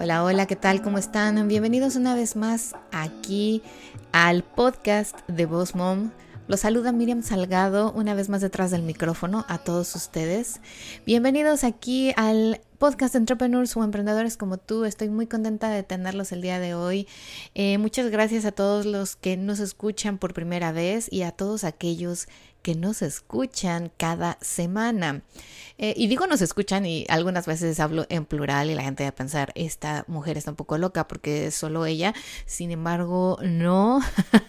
Hola, hola, ¿qué tal? ¿Cómo están? Bienvenidos una vez más aquí al podcast de Boss Mom. Los saluda Miriam Salgado una vez más detrás del micrófono a todos ustedes. Bienvenidos aquí al podcast entrepreneurs o emprendedores como tú. Estoy muy contenta de tenerlos el día de hoy. Eh, muchas gracias a todos los que nos escuchan por primera vez y a todos aquellos que nos escuchan cada semana. Eh, y digo nos escuchan y algunas veces hablo en plural y la gente va a pensar, esta mujer está un poco loca porque es solo ella. Sin embargo, no,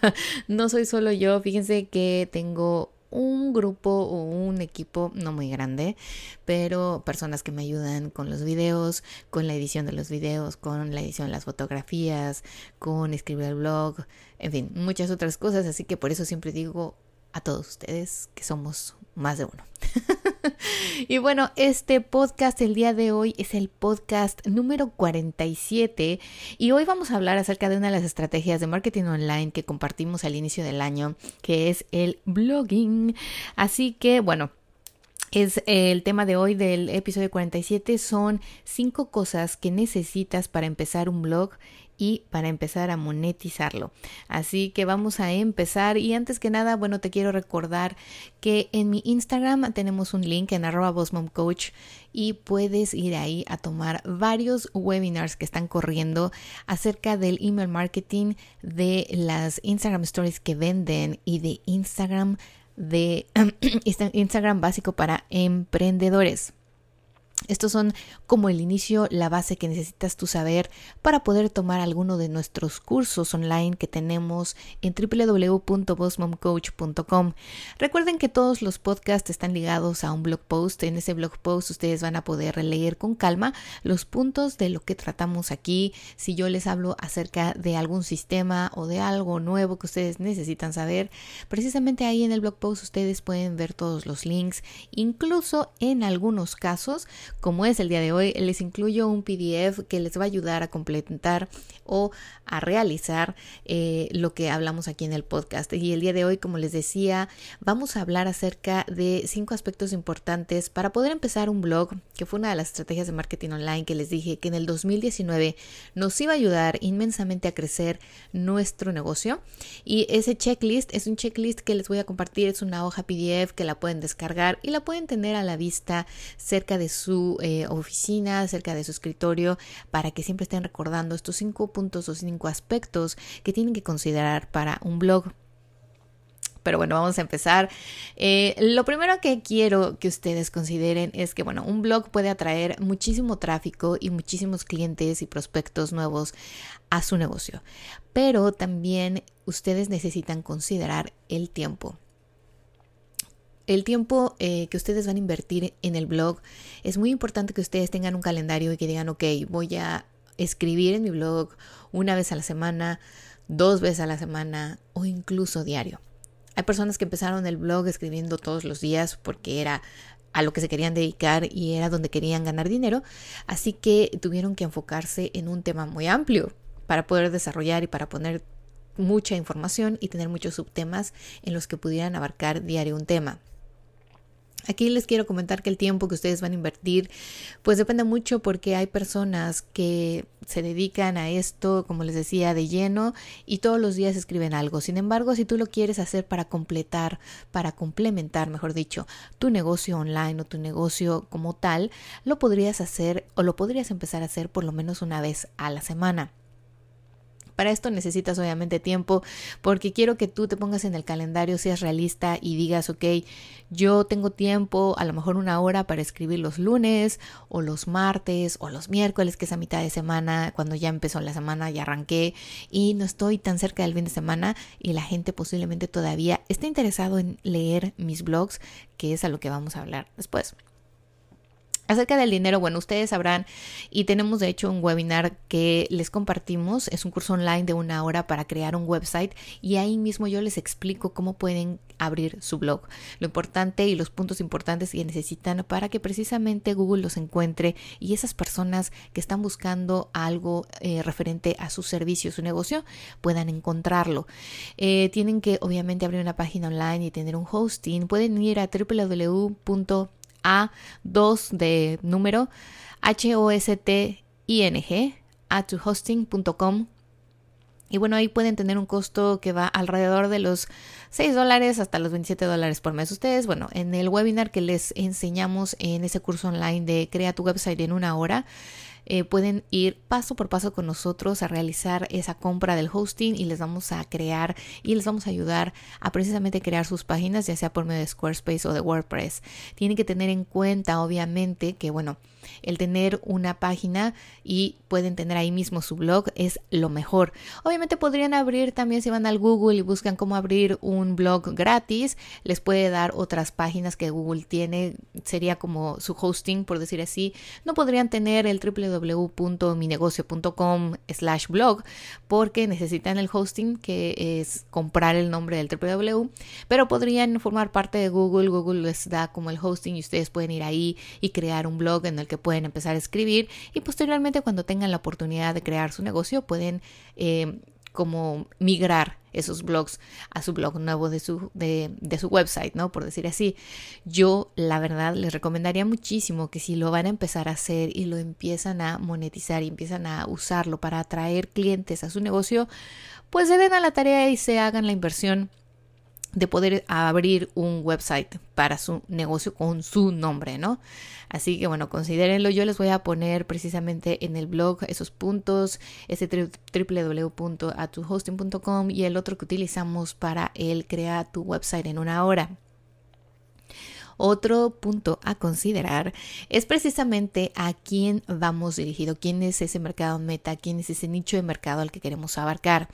no soy solo yo. Fíjense que tengo un grupo o un equipo no muy grande, pero personas que me ayudan con los videos, con la edición de los videos, con la edición de las fotografías, con escribir el blog, en fin, muchas otras cosas, así que por eso siempre digo a todos ustedes que somos más de uno. y bueno, este podcast el día de hoy es el podcast número 47 y hoy vamos a hablar acerca de una de las estrategias de marketing online que compartimos al inicio del año, que es el blogging. Así que bueno, es el tema de hoy del episodio 47 son cinco cosas que necesitas para empezar un blog y para empezar a monetizarlo. Así que vamos a empezar y antes que nada, bueno, te quiero recordar que en mi Instagram tenemos un link en arroba coach y puedes ir ahí a tomar varios webinars que están corriendo acerca del email marketing, de las Instagram stories que venden y de Instagram de Instagram básico para emprendedores. Estos son como el inicio, la base que necesitas tú saber para poder tomar alguno de nuestros cursos online que tenemos en www.bossmomcoach.com. Recuerden que todos los podcasts están ligados a un blog post. En ese blog post ustedes van a poder leer con calma los puntos de lo que tratamos aquí. Si yo les hablo acerca de algún sistema o de algo nuevo que ustedes necesitan saber, precisamente ahí en el blog post ustedes pueden ver todos los links. Incluso en algunos casos como es el día de hoy, les incluyo un PDF que les va a ayudar a completar o a realizar eh, lo que hablamos aquí en el podcast. Y el día de hoy, como les decía, vamos a hablar acerca de cinco aspectos importantes para poder empezar un blog, que fue una de las estrategias de marketing online que les dije que en el 2019 nos iba a ayudar inmensamente a crecer nuestro negocio. Y ese checklist es un checklist que les voy a compartir, es una hoja PDF que la pueden descargar y la pueden tener a la vista cerca de su eh, oficina, cerca de su escritorio, para que siempre estén recordando estos cinco puntos o cinco aspectos que tienen que considerar para un blog. Pero bueno, vamos a empezar. Eh, lo primero que quiero que ustedes consideren es que, bueno, un blog puede atraer muchísimo tráfico y muchísimos clientes y prospectos nuevos a su negocio. Pero también ustedes necesitan considerar el tiempo. El tiempo eh, que ustedes van a invertir en el blog es muy importante que ustedes tengan un calendario y que digan, ok, voy a escribir en mi blog una vez a la semana, dos veces a la semana o incluso diario. Hay personas que empezaron el blog escribiendo todos los días porque era a lo que se querían dedicar y era donde querían ganar dinero, así que tuvieron que enfocarse en un tema muy amplio para poder desarrollar y para poner mucha información y tener muchos subtemas en los que pudieran abarcar diario un tema. Aquí les quiero comentar que el tiempo que ustedes van a invertir pues depende mucho porque hay personas que se dedican a esto, como les decía, de lleno y todos los días escriben algo. Sin embargo, si tú lo quieres hacer para completar, para complementar, mejor dicho, tu negocio online o tu negocio como tal, lo podrías hacer o lo podrías empezar a hacer por lo menos una vez a la semana. Para esto necesitas obviamente tiempo porque quiero que tú te pongas en el calendario, seas realista y digas, ok, yo tengo tiempo, a lo mejor una hora para escribir los lunes o los martes o los miércoles, que es a mitad de semana, cuando ya empezó la semana, ya arranqué y no estoy tan cerca del fin de semana y la gente posiblemente todavía está interesado en leer mis blogs, que es a lo que vamos a hablar después. Acerca del dinero, bueno, ustedes sabrán y tenemos de hecho un webinar que les compartimos, es un curso online de una hora para crear un website y ahí mismo yo les explico cómo pueden abrir su blog, lo importante y los puntos importantes que necesitan para que precisamente Google los encuentre y esas personas que están buscando algo eh, referente a su servicio, su negocio, puedan encontrarlo. Eh, tienen que obviamente abrir una página online y tener un hosting, pueden ir a www a2 de número H-O-S-T-I-N-G a hosting.com y bueno, ahí pueden tener un costo que va alrededor de los 6 dólares hasta los 27 dólares por mes. Ustedes, bueno, en el webinar que les enseñamos en ese curso online de Crea tu website en una hora, eh, pueden ir paso por paso con nosotros a realizar esa compra del hosting y les vamos a crear y les vamos a ayudar a precisamente crear sus páginas, ya sea por medio de Squarespace o de WordPress. Tienen que tener en cuenta, obviamente, que bueno, el tener una página y pueden tener ahí mismo su blog es lo mejor. Obviamente podrían abrir también si van al Google y buscan cómo abrir un blog gratis, les puede dar otras páginas que Google tiene, sería como su hosting por decir así. No podrían tener el www.minegocio.com slash blog porque necesitan el hosting que es comprar el nombre del www, pero podrían formar parte de Google, Google les da como el hosting y ustedes pueden ir ahí y crear un blog en el que pueden empezar a escribir y posteriormente cuando tengan la oportunidad de crear su negocio pueden eh, como migrar esos blogs a su blog nuevo de su, de, de, su website, ¿no? Por decir así. Yo, la verdad, les recomendaría muchísimo que si lo van a empezar a hacer y lo empiezan a monetizar y empiezan a usarlo para atraer clientes a su negocio, pues se den a la tarea y se hagan la inversión de poder abrir un website para su negocio con su nombre, ¿no? Así que bueno, considérenlo. Yo les voy a poner precisamente en el blog esos puntos, ese www.atuhosting.com y el otro que utilizamos para el crear tu website en una hora. Otro punto a considerar es precisamente a quién vamos dirigido, quién es ese mercado meta, quién es ese nicho de mercado al que queremos abarcar.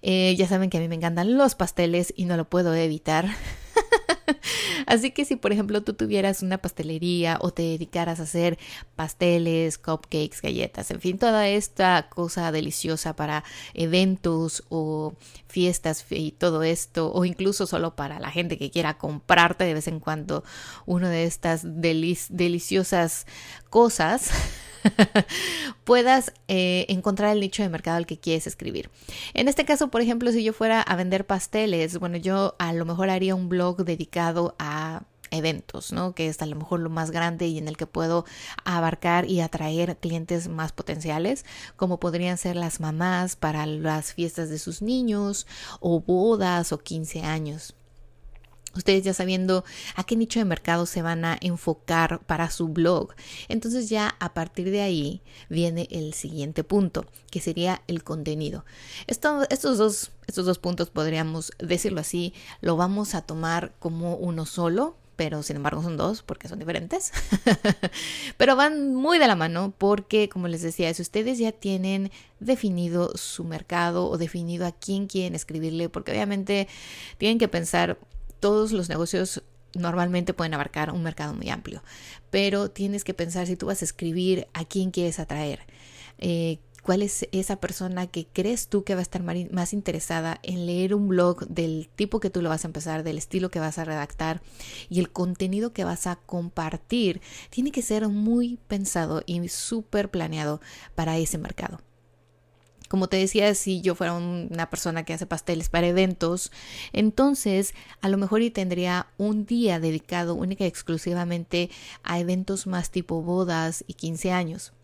Eh, ya saben que a mí me encantan los pasteles y no lo puedo evitar. Así que si por ejemplo tú tuvieras una pastelería o te dedicaras a hacer pasteles, cupcakes, galletas, en fin, toda esta cosa deliciosa para eventos o fiestas y todo esto, o incluso solo para la gente que quiera comprarte de vez en cuando una de estas deliciosas cosas. puedas eh, encontrar el nicho de mercado al que quieres escribir. En este caso, por ejemplo, si yo fuera a vender pasteles, bueno, yo a lo mejor haría un blog dedicado a eventos, ¿no? Que es a lo mejor lo más grande y en el que puedo abarcar y atraer clientes más potenciales, como podrían ser las mamás para las fiestas de sus niños o bodas o 15 años. Ustedes ya sabiendo a qué nicho de mercado se van a enfocar para su blog. Entonces ya a partir de ahí viene el siguiente punto, que sería el contenido. estos, dos, estos dos puntos podríamos decirlo así, lo vamos a tomar como uno solo, pero sin embargo son dos porque son diferentes. pero van muy de la mano porque, como les decía, si ustedes ya tienen definido su mercado o definido a quién quieren escribirle, porque obviamente tienen que pensar todos los negocios normalmente pueden abarcar un mercado muy amplio, pero tienes que pensar si tú vas a escribir a quién quieres atraer. Eh, ¿Cuál es esa persona que crees tú que va a estar más interesada en leer un blog del tipo que tú lo vas a empezar, del estilo que vas a redactar y el contenido que vas a compartir? Tiene que ser muy pensado y súper planeado para ese mercado. Como te decía, si yo fuera una persona que hace pasteles para eventos, entonces a lo mejor y tendría un día dedicado única y exclusivamente a eventos más tipo bodas y 15 años.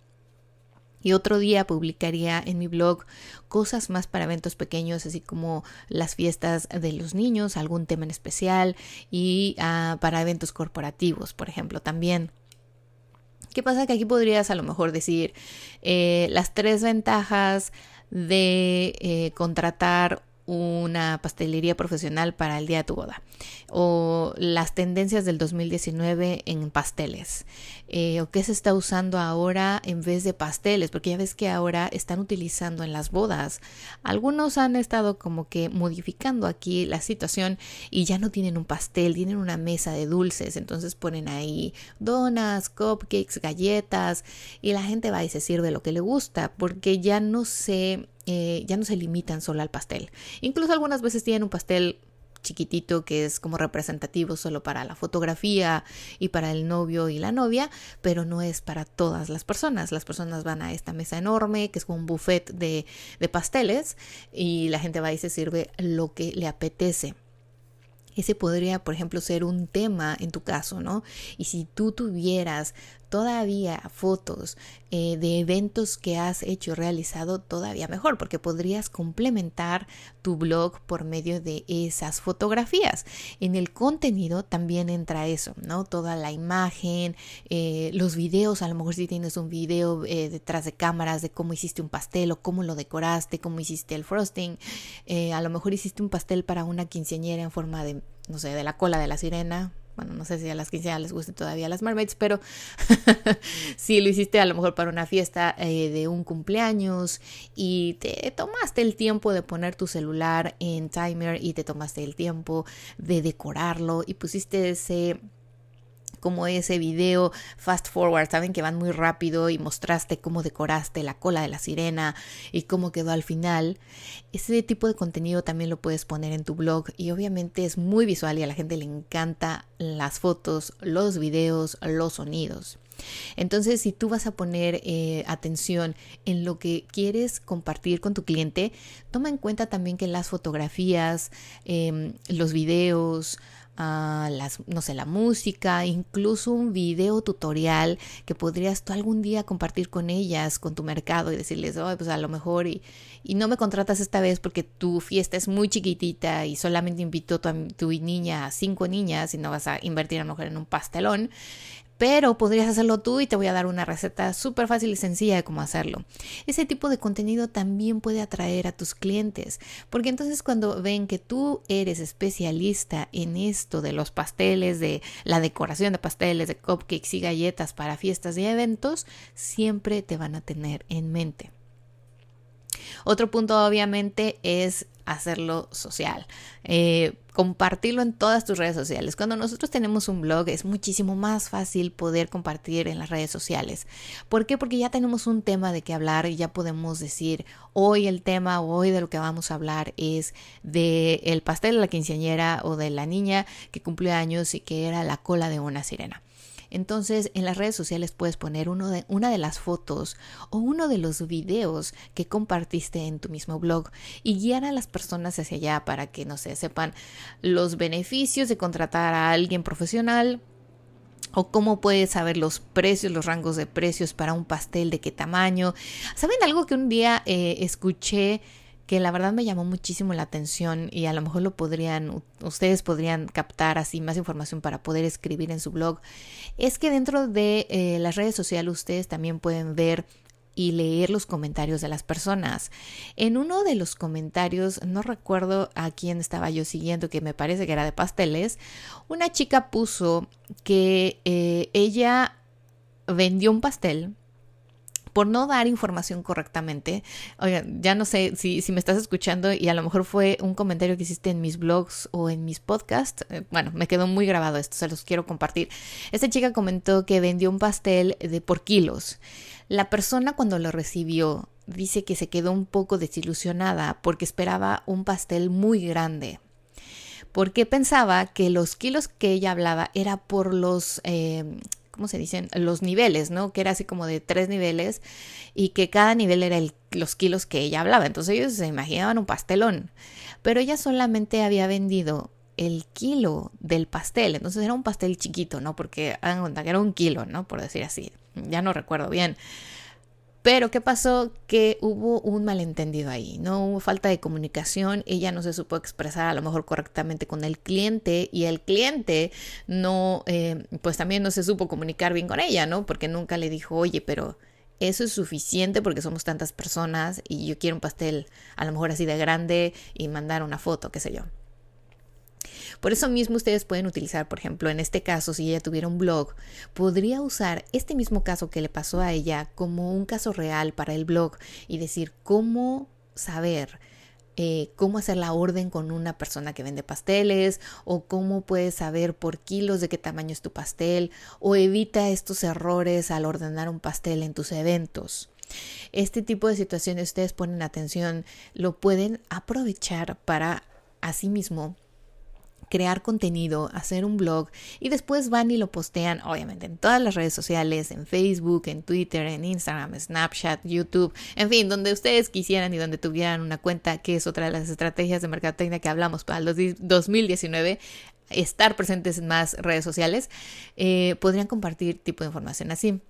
Y otro día publicaría en mi blog cosas más para eventos pequeños, así como las fiestas de los niños, algún tema en especial y ah, para eventos corporativos, por ejemplo, también. ¿Qué pasa? Que aquí podrías a lo mejor decir eh, las tres ventajas de eh, contratar una pastelería profesional para el día de tu boda. O las tendencias del 2019 en pasteles. Eh, o qué se está usando ahora en vez de pasteles porque ya ves que ahora están utilizando en las bodas. Algunos han estado como que modificando aquí la situación y ya no tienen un pastel tienen una mesa de dulces. Entonces ponen ahí donas cupcakes galletas y la gente va y se sirve lo que le gusta porque ya no se eh, ya no se limitan solo al pastel. Incluso algunas veces tienen un pastel chiquitito que es como representativo solo para la fotografía y para el novio y la novia, pero no es para todas las personas. Las personas van a esta mesa enorme que es como un buffet de, de pasteles y la gente va y se sirve lo que le apetece. Ese podría, por ejemplo, ser un tema en tu caso, ¿no? Y si tú tuvieras todavía fotos eh, de eventos que has hecho, realizado, todavía mejor, porque podrías complementar tu blog por medio de esas fotografías. En el contenido también entra eso, ¿no? Toda la imagen, eh, los videos, a lo mejor si tienes un video eh, detrás de cámaras de cómo hiciste un pastel o cómo lo decoraste, cómo hiciste el frosting, a lo mejor hiciste un pastel para una quinceañera en forma de, no sé, de la cola de la sirena, bueno, no sé si a las 15 les guste todavía las mermaids, pero si lo hiciste a lo mejor para una fiesta eh, de un cumpleaños y te tomaste el tiempo de poner tu celular en timer y te tomaste el tiempo de decorarlo y pusiste ese como ese video fast forward, saben que van muy rápido y mostraste cómo decoraste la cola de la sirena y cómo quedó al final. Ese tipo de contenido también lo puedes poner en tu blog y obviamente es muy visual y a la gente le encanta las fotos, los videos, los sonidos. Entonces, si tú vas a poner eh, atención en lo que quieres compartir con tu cliente, toma en cuenta también que las fotografías, em, los videos, las, no sé, la música, incluso un video tutorial que podrías tú algún día compartir con ellas, con tu mercado y decirles, oh, pues a lo mejor y, y no me contratas esta vez porque tu fiesta es muy chiquitita y solamente invito a tu, tu niña a cinco niñas y no vas a invertir a lo mejor en un pastelón pero podrías hacerlo tú y te voy a dar una receta súper fácil y sencilla de cómo hacerlo. Ese tipo de contenido también puede atraer a tus clientes, porque entonces cuando ven que tú eres especialista en esto de los pasteles, de la decoración de pasteles, de cupcakes y galletas para fiestas y eventos, siempre te van a tener en mente. Otro punto obviamente es hacerlo social. Eh, compartirlo en todas tus redes sociales. Cuando nosotros tenemos un blog es muchísimo más fácil poder compartir en las redes sociales. ¿Por qué? Porque ya tenemos un tema de qué hablar y ya podemos decir hoy el tema hoy de lo que vamos a hablar es de el pastel de la quinceañera o de la niña que cumplió años y que era la cola de una sirena. Entonces, en las redes sociales puedes poner una de las fotos o uno de los videos que compartiste en tu mismo blog y guiar a las personas hacia allá para que, no sé, sepan los beneficios de contratar a alguien profesional, o cómo puedes saber los precios, los rangos de precios para un pastel, de qué tamaño. ¿Saben algo que un día eh, escuché que la verdad me llamó muchísimo la atención y a lo mejor lo podrían, ustedes podrían captar así más información para poder escribir en su blog, es que dentro de eh, las redes sociales ustedes también pueden ver y leer los comentarios de las personas. En uno de los comentarios, no recuerdo a quién estaba yo siguiendo, que me parece que era de pasteles, una chica puso que eh, ella vendió un pastel por no dar información correctamente. Oigan, ya no sé si, si, me estás escuchando y a lo mejor fue un comentario que hiciste en mis blogs o en mis podcasts. Eh, bueno, me quedó muy grabado esto, se los quiero compartir. Esta chica comentó que vendió un pastel de por kilos. La persona cuando lo recibió dice que se quedó un poco desilusionada porque esperaba un pastel muy grande porque pensaba que los kilos que ella hablaba era por los eh, ¿cómo se dicen? Los niveles, ¿no? Que era así como de tres niveles y que cada nivel era el, los kilos que ella hablaba. Entonces ellos se imaginaban un pastelón. Pero ella solamente había vendido el kilo del pastel. Entonces era un pastel chiquito, ¿no? Porque hagan cuenta que era un kilo, ¿no? Por decir así. Ya no recuerdo bien. Pero ¿qué pasó? Que hubo un malentendido ahí, no hubo falta de comunicación, ella no se supo expresar a lo mejor correctamente con el cliente y el cliente no, eh, pues también no se supo comunicar bien con ella, ¿no? Porque nunca le dijo, oye, pero eso es suficiente porque somos tantas personas y yo quiero un pastel a lo mejor así de grande y mandar una foto, qué sé yo. Por eso mismo ustedes pueden utilizar, por ejemplo, en este caso, si ella tuviera un blog, podría usar este mismo caso que le pasó a ella como un caso real para el blog y decir cómo saber eh, cómo hacer la orden con una persona que vende pasteles o cómo puedes saber por kilos de qué tamaño es tu pastel o evita estos errores al ordenar un pastel en tus eventos. Este tipo de situaciones ustedes ponen atención, lo pueden aprovechar para asimismo crear contenido, hacer un blog y después van y lo postean, obviamente, en todas las redes sociales, en Facebook, en Twitter, en Instagram, Snapchat, YouTube, en fin, donde ustedes quisieran y donde tuvieran una cuenta, que es otra de las estrategias de mercadotecnia que hablamos para el 2019 estar presentes en más redes sociales, eh, podrían compartir tipo de información así.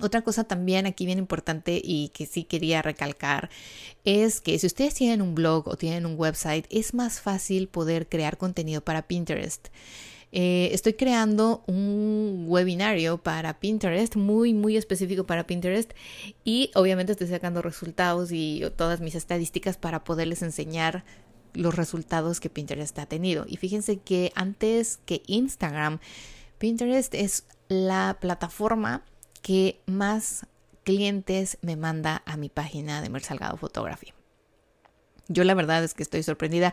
Otra cosa también aquí bien importante y que sí quería recalcar es que si ustedes tienen un blog o tienen un website, es más fácil poder crear contenido para Pinterest. Eh, estoy creando un webinario para Pinterest, muy, muy específico para Pinterest y obviamente estoy sacando resultados y todas mis estadísticas para poderles enseñar los resultados que Pinterest ha tenido. Y fíjense que antes que Instagram, Pinterest es la plataforma que más clientes me manda a mi página de Mer Salgado Photography. Yo la verdad es que estoy sorprendida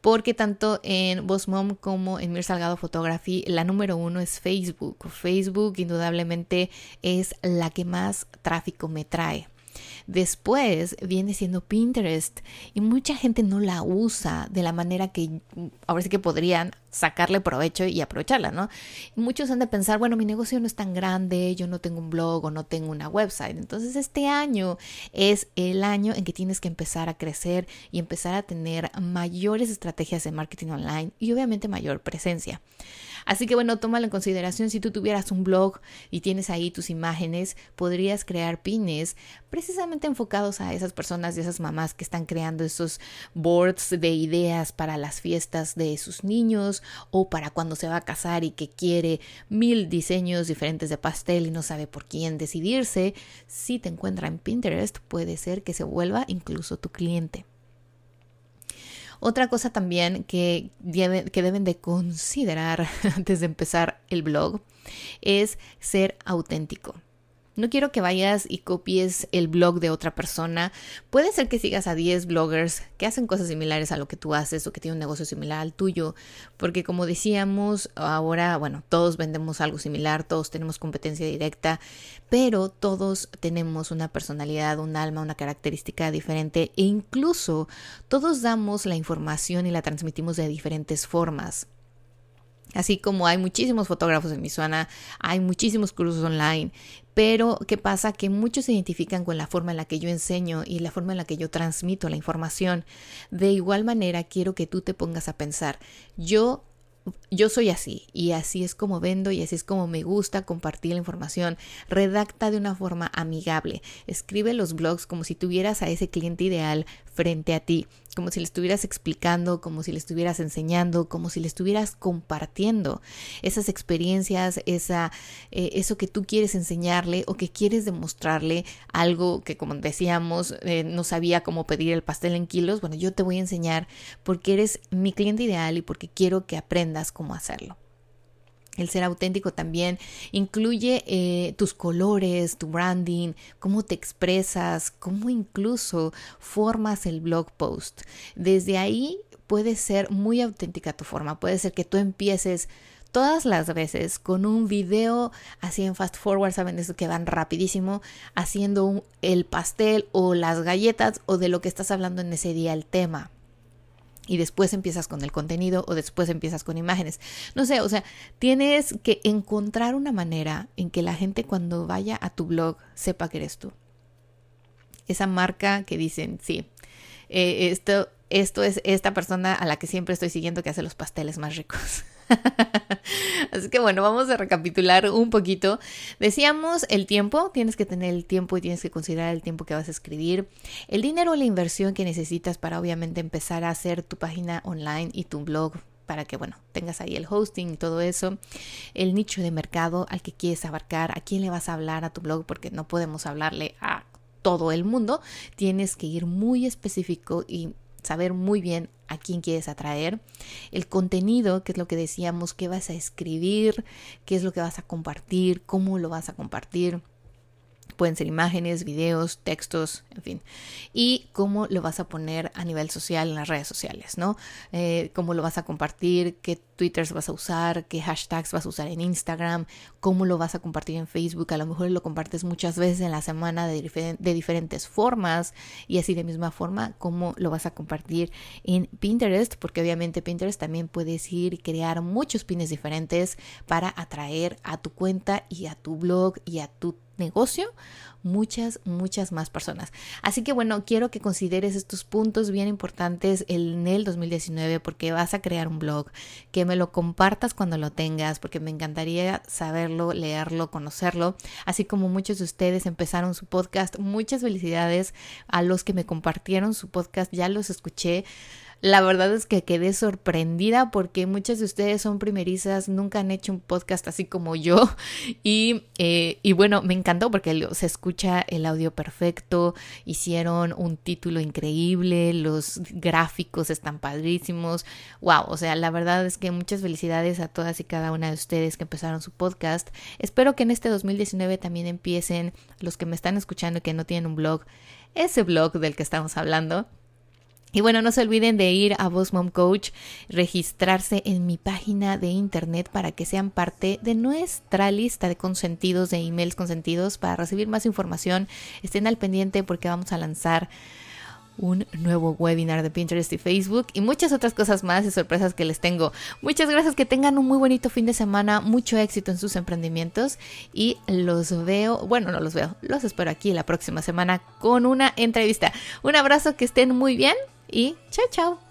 porque tanto en Boss Mom como en Mir Salgado Photography la número uno es Facebook. Facebook indudablemente es la que más tráfico me trae. Después viene siendo Pinterest y mucha gente no la usa de la manera que ahora sí que podrían sacarle provecho y aprovecharla, ¿no? Muchos han de pensar, bueno, mi negocio no es tan grande, yo no tengo un blog o no tengo una website. Entonces este año es el año en que tienes que empezar a crecer y empezar a tener mayores estrategias de marketing online y obviamente mayor presencia. Así que bueno, tómalo en consideración. Si tú tuvieras un blog y tienes ahí tus imágenes, podrías crear pines precisamente enfocados a esas personas y esas mamás que están creando esos boards de ideas para las fiestas de sus niños o para cuando se va a casar y que quiere mil diseños diferentes de pastel y no sabe por quién decidirse. Si te encuentra en Pinterest, puede ser que se vuelva incluso tu cliente. Otra cosa también que, deben de considerar antes de empezar el blog es ser auténtico. No quiero que vayas y copies el blog de otra persona. Puede ser que sigas a 10 bloggers que hacen cosas similares a lo que tú haces o que tienen un negocio similar al tuyo, porque como decíamos, ahora, bueno, todos vendemos algo similar, todos tenemos competencia directa, pero todos tenemos una personalidad, un alma, una característica diferente e incluso todos damos la información y la transmitimos de diferentes formas. Así como hay muchísimos fotógrafos en mi zona, hay muchísimos cursos online, pero ¿qué pasa? Que muchos se identifican con la forma en la que yo enseño y la forma en la que yo transmito la información. De igual manera, quiero que tú te pongas a pensar, yo yo soy así y así es como vendo y así es como me gusta compartir la información. Redacta de una forma amigable. Escribe los blogs como si tuvieras a ese cliente ideal frente a ti, como si le estuvieras explicando, como si le estuvieras enseñando, como si le estuvieras compartiendo esas experiencias, esa, eh, eso que tú quieres enseñarle o que quieres demostrarle algo que como decíamos eh, no sabía cómo pedir el pastel en kilos. Bueno, yo te voy a enseñar porque eres mi cliente ideal y porque quiero que aprendas cómo hacerlo. El ser auténtico también incluye eh, tus colores, tu branding, cómo te expresas, cómo incluso formas el blog post. Desde ahí puede ser muy auténtica tu forma. Puede ser que tú empieces todas las veces con un video así en fast forward, saben eso que van rapidísimo, haciendo el pastel o las galletas o de lo que estás hablando en ese día el tema y después empiezas con el contenido o después empiezas con imágenes. No sé, o sea, tienes que encontrar una manera en que la gente cuando vaya a tu blog sepa que eres tú. Esa marca que dicen, sí, eh, esto, esto es esta persona a la que siempre estoy siguiendo que hace los pasteles más ricos. Así que bueno, vamos a recapitular un poquito. Decíamos el tiempo, tienes que tener el tiempo y tienes que considerar el tiempo que vas a escribir, el dinero o la inversión que necesitas para obviamente empezar a hacer tu página online y tu blog para que, bueno, tengas ahí el hosting y todo eso, el nicho de mercado al que quieres abarcar, a quién le vas a hablar a tu blog, porque no podemos hablarle a todo el mundo, tienes que ir muy específico y saber muy bien a quién quieres atraer, el contenido, que es lo que decíamos, qué vas a escribir, qué es lo que vas a compartir, cómo lo vas a compartir Pueden ser imágenes, videos, textos, en fin. Y cómo lo vas a poner a nivel social en las redes sociales, ¿no? Eh, cómo lo vas a compartir, qué twitters vas a usar, qué hashtags vas a usar en Instagram, cómo lo vas a compartir en Facebook. A lo mejor lo compartes muchas veces en la semana de, de diferentes formas y así de misma forma cómo lo vas a compartir en Pinterest, porque obviamente Pinterest también puedes ir y crear muchos pines diferentes para atraer a tu cuenta y a tu blog y a tu negocio muchas, muchas más personas. Así que bueno, quiero que consideres estos puntos bien importantes en el 2019 porque vas a crear un blog, que me lo compartas cuando lo tengas, porque me encantaría saberlo, leerlo, conocerlo, así como muchos de ustedes empezaron su podcast. Muchas felicidades a los que me compartieron su podcast, ya los escuché. La verdad es que quedé sorprendida porque muchas de ustedes son primerizas, nunca han hecho un podcast así como yo y, eh, y bueno, me encantó porque se escucha el audio perfecto, hicieron un título increíble, los gráficos están padrísimos, wow, o sea, la verdad es que muchas felicidades a todas y cada una de ustedes que empezaron su podcast. Espero que en este 2019 también empiecen los que me están escuchando y que no tienen un blog, ese blog del que estamos hablando y bueno, no se olviden de ir a Boss Mom Coach, registrarse en mi página de internet para que sean parte de nuestra lista de consentidos, de emails consentidos para recibir más información. Estén al pendiente porque vamos a lanzar un nuevo webinar de Pinterest y Facebook y muchas otras cosas más y sorpresas que les tengo. Muchas gracias, que tengan un muy bonito fin de semana, mucho éxito en sus emprendimientos y los veo, bueno, no los veo, los espero aquí la próxima semana con una entrevista. Un abrazo, que estén muy bien E tchau, tchau!